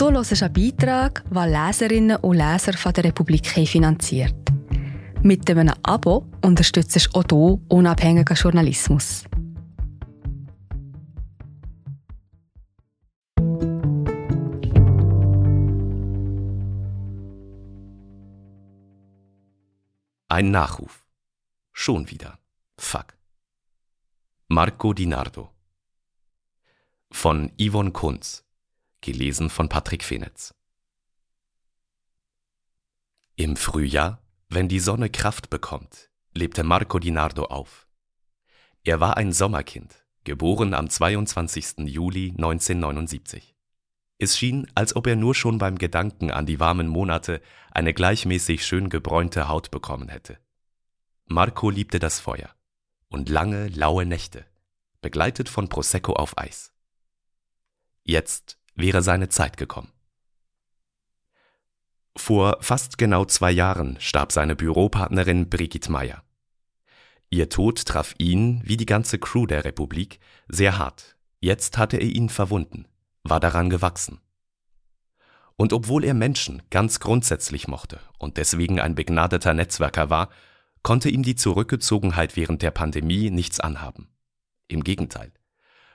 Du hörst einen Beitrag, den Leserinnen und Leser von der Republik finanziert. Mit einem Abo unterstützt du auch du unabhängigen Journalismus. Ein Nachruf. Schon wieder. Fuck. Marco Di Nardo. Von Yvonne Kunz. Gelesen von Patrick Fenetz. Im Frühjahr, wenn die Sonne Kraft bekommt, lebte Marco Di Nardo auf. Er war ein Sommerkind, geboren am 22. Juli 1979. Es schien, als ob er nur schon beim Gedanken an die warmen Monate eine gleichmäßig schön gebräunte Haut bekommen hätte. Marco liebte das Feuer und lange, laue Nächte, begleitet von Prosecco auf Eis. Jetzt wäre seine Zeit gekommen. Vor fast genau zwei Jahren starb seine Büropartnerin Brigitte Meyer. Ihr Tod traf ihn, wie die ganze Crew der Republik, sehr hart. Jetzt hatte er ihn verwunden war daran gewachsen. Und obwohl er Menschen ganz grundsätzlich mochte und deswegen ein begnadeter Netzwerker war, konnte ihm die Zurückgezogenheit während der Pandemie nichts anhaben. Im Gegenteil.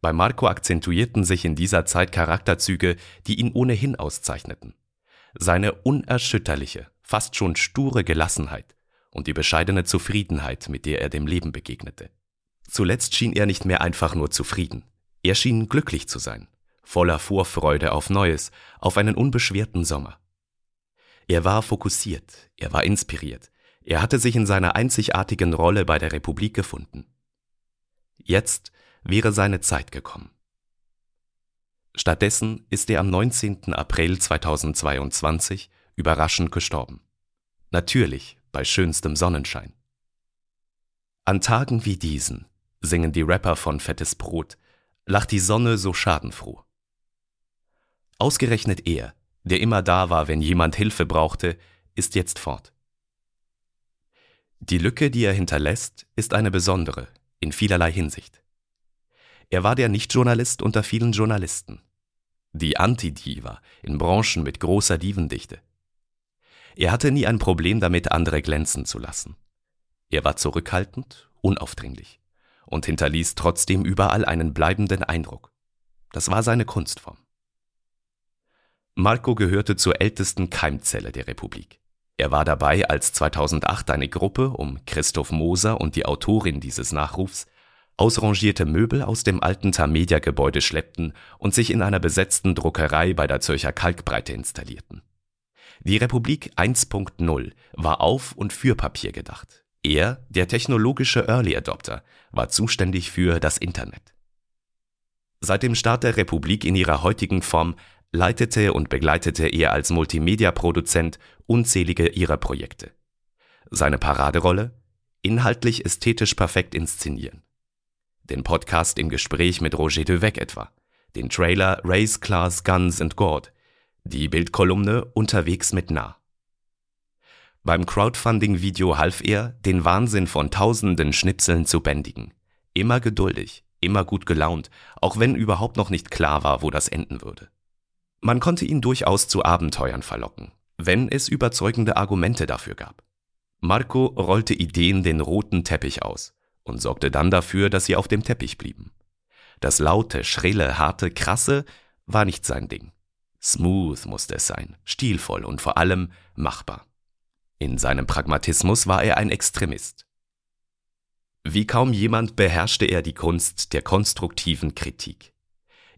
Bei Marco akzentuierten sich in dieser Zeit Charakterzüge, die ihn ohnehin auszeichneten. Seine unerschütterliche, fast schon sture Gelassenheit und die bescheidene Zufriedenheit, mit der er dem Leben begegnete. Zuletzt schien er nicht mehr einfach nur zufrieden, er schien glücklich zu sein voller Vorfreude auf Neues, auf einen unbeschwerten Sommer. Er war fokussiert, er war inspiriert, er hatte sich in seiner einzigartigen Rolle bei der Republik gefunden. Jetzt wäre seine Zeit gekommen. Stattdessen ist er am 19. April 2022 überraschend gestorben. Natürlich bei schönstem Sonnenschein. An Tagen wie diesen, singen die Rapper von Fettes Brot, lacht die Sonne so schadenfroh. Ausgerechnet er, der immer da war, wenn jemand Hilfe brauchte, ist jetzt fort. Die Lücke, die er hinterlässt, ist eine besondere, in vielerlei Hinsicht. Er war der Nichtjournalist unter vielen Journalisten. Die Antidiva in Branchen mit großer Divendichte. Er hatte nie ein Problem damit, andere glänzen zu lassen. Er war zurückhaltend, unaufdringlich und hinterließ trotzdem überall einen bleibenden Eindruck. Das war seine Kunstform. Marco gehörte zur ältesten Keimzelle der Republik. Er war dabei, als 2008 eine Gruppe um Christoph Moser und die Autorin dieses Nachrufs ausrangierte Möbel aus dem alten Tamedia-Gebäude schleppten und sich in einer besetzten Druckerei bei der Zürcher Kalkbreite installierten. Die Republik 1.0 war auf und für Papier gedacht. Er, der technologische Early Adopter, war zuständig für das Internet. Seit dem Start der Republik in ihrer heutigen Form leitete und begleitete er als Multimedia-Produzent unzählige ihrer Projekte. Seine Paraderolle? Inhaltlich ästhetisch perfekt inszenieren. Den Podcast im Gespräch mit Roger Devec etwa, den Trailer Race Class Guns and God, die Bildkolumne Unterwegs mit Nah. Beim Crowdfunding-Video half er, den Wahnsinn von tausenden Schnipseln zu bändigen. Immer geduldig, immer gut gelaunt, auch wenn überhaupt noch nicht klar war, wo das enden würde. Man konnte ihn durchaus zu Abenteuern verlocken, wenn es überzeugende Argumente dafür gab. Marco rollte Ideen den roten Teppich aus und sorgte dann dafür, dass sie auf dem Teppich blieben. Das laute, schrille, harte, krasse war nicht sein Ding. Smooth musste es sein, stilvoll und vor allem machbar. In seinem Pragmatismus war er ein Extremist. Wie kaum jemand beherrschte er die Kunst der konstruktiven Kritik.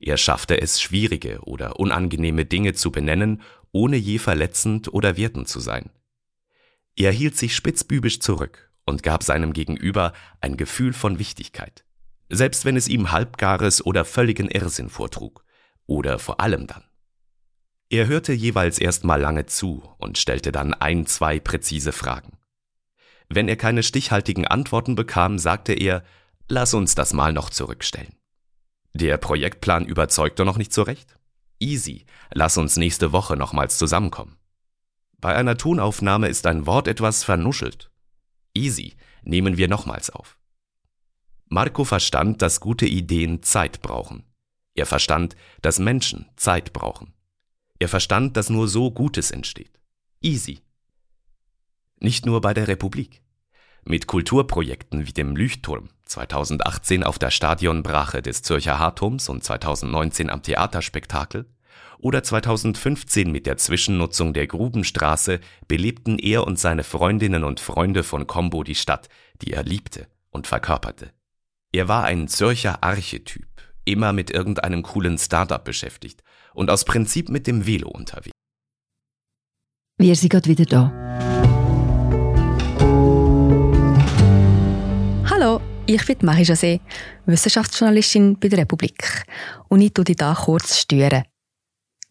Er schaffte es, schwierige oder unangenehme Dinge zu benennen, ohne je verletzend oder wertend zu sein. Er hielt sich spitzbübisch zurück und gab seinem Gegenüber ein Gefühl von Wichtigkeit, selbst wenn es ihm halbgares oder völligen Irrsinn vortrug, oder vor allem dann. Er hörte jeweils erstmal lange zu und stellte dann ein, zwei präzise Fragen. Wenn er keine stichhaltigen Antworten bekam, sagte er, lass uns das mal noch zurückstellen. Der Projektplan überzeugte noch nicht so recht? Easy, lass uns nächste Woche nochmals zusammenkommen. Bei einer Tonaufnahme ist ein Wort etwas vernuschelt. Easy, nehmen wir nochmals auf. Marco verstand, dass gute Ideen Zeit brauchen. Er verstand, dass Menschen Zeit brauchen. Er verstand, dass nur so Gutes entsteht. Easy. Nicht nur bei der Republik. Mit Kulturprojekten wie dem Leuchtturm 2018 auf der Stadionbrache des Zürcher Hartums und 2019 am Theaterspektakel oder 2015 mit der Zwischennutzung der Grubenstraße belebten er und seine Freundinnen und Freunde von Combo die Stadt, die er liebte und verkörperte. Er war ein Zürcher Archetyp, immer mit irgendeinem coolen Startup beschäftigt und aus Prinzip mit dem Velo unterwegs. Wir sind gerade wieder da. Hallo, ich bin Marie José, Wissenschaftsjournalistin bei der Republik. Und ich tue dich hier kurz stören.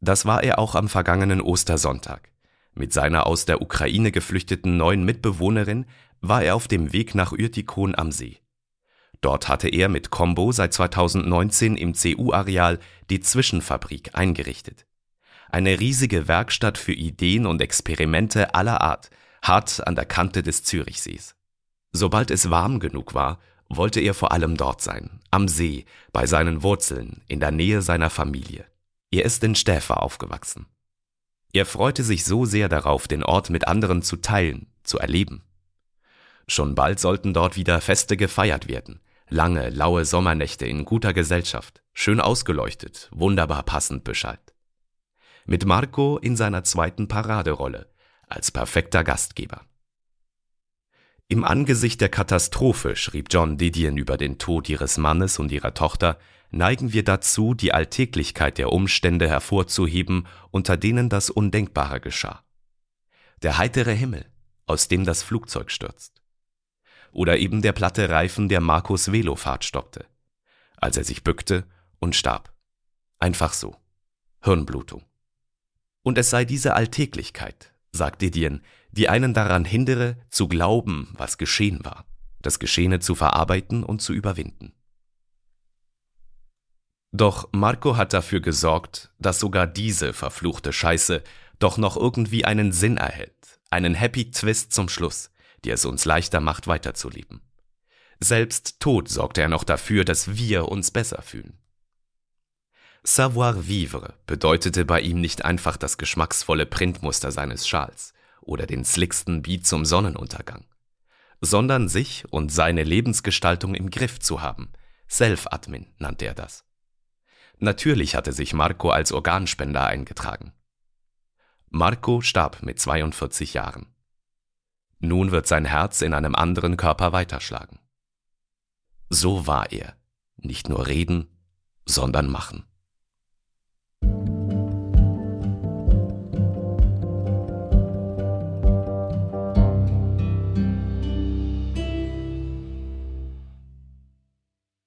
Das war er auch am vergangenen Ostersonntag. Mit seiner aus der Ukraine geflüchteten neuen Mitbewohnerin war er auf dem Weg nach Ürtikon am See. Dort hatte er mit Combo seit 2019 im CU-Areal die Zwischenfabrik eingerichtet. Eine riesige Werkstatt für Ideen und Experimente aller Art, hart an der Kante des Zürichsees. Sobald es warm genug war, wollte er vor allem dort sein, am See, bei seinen Wurzeln, in der Nähe seiner Familie. Er ist in Stäfer aufgewachsen. Er freute sich so sehr darauf, den Ort mit anderen zu teilen, zu erleben. Schon bald sollten dort wieder Feste gefeiert werden. Lange, laue Sommernächte in guter Gesellschaft, schön ausgeleuchtet, wunderbar passend beschallt. Mit Marco in seiner zweiten Paraderolle, als perfekter Gastgeber. Im Angesicht der Katastrophe, schrieb John Didion über den Tod ihres Mannes und ihrer Tochter, neigen wir dazu, die Alltäglichkeit der Umstände hervorzuheben, unter denen das Undenkbare geschah. Der heitere Himmel, aus dem das Flugzeug stürzt. Oder eben der platte Reifen der Markus Velofahrt stoppte, als er sich bückte und starb. Einfach so. Hirnblutung. Und es sei diese Alltäglichkeit, sagt Didion, die einen daran hindere, zu glauben, was geschehen war, das Geschehene zu verarbeiten und zu überwinden. Doch Marco hat dafür gesorgt, dass sogar diese verfluchte Scheiße doch noch irgendwie einen Sinn erhält, einen Happy Twist zum Schluss, der es uns leichter macht, weiterzuleben. Selbst tot sorgt er noch dafür, dass wir uns besser fühlen. Savoir vivre bedeutete bei ihm nicht einfach das geschmacksvolle Printmuster seines Schals oder den slicksten Beat zum Sonnenuntergang, sondern sich und seine Lebensgestaltung im Griff zu haben. Self-Admin nannte er das. Natürlich hatte sich Marco als Organspender eingetragen. Marco starb mit 42 Jahren. Nun wird sein Herz in einem anderen Körper weiterschlagen. So war er, nicht nur reden, sondern machen.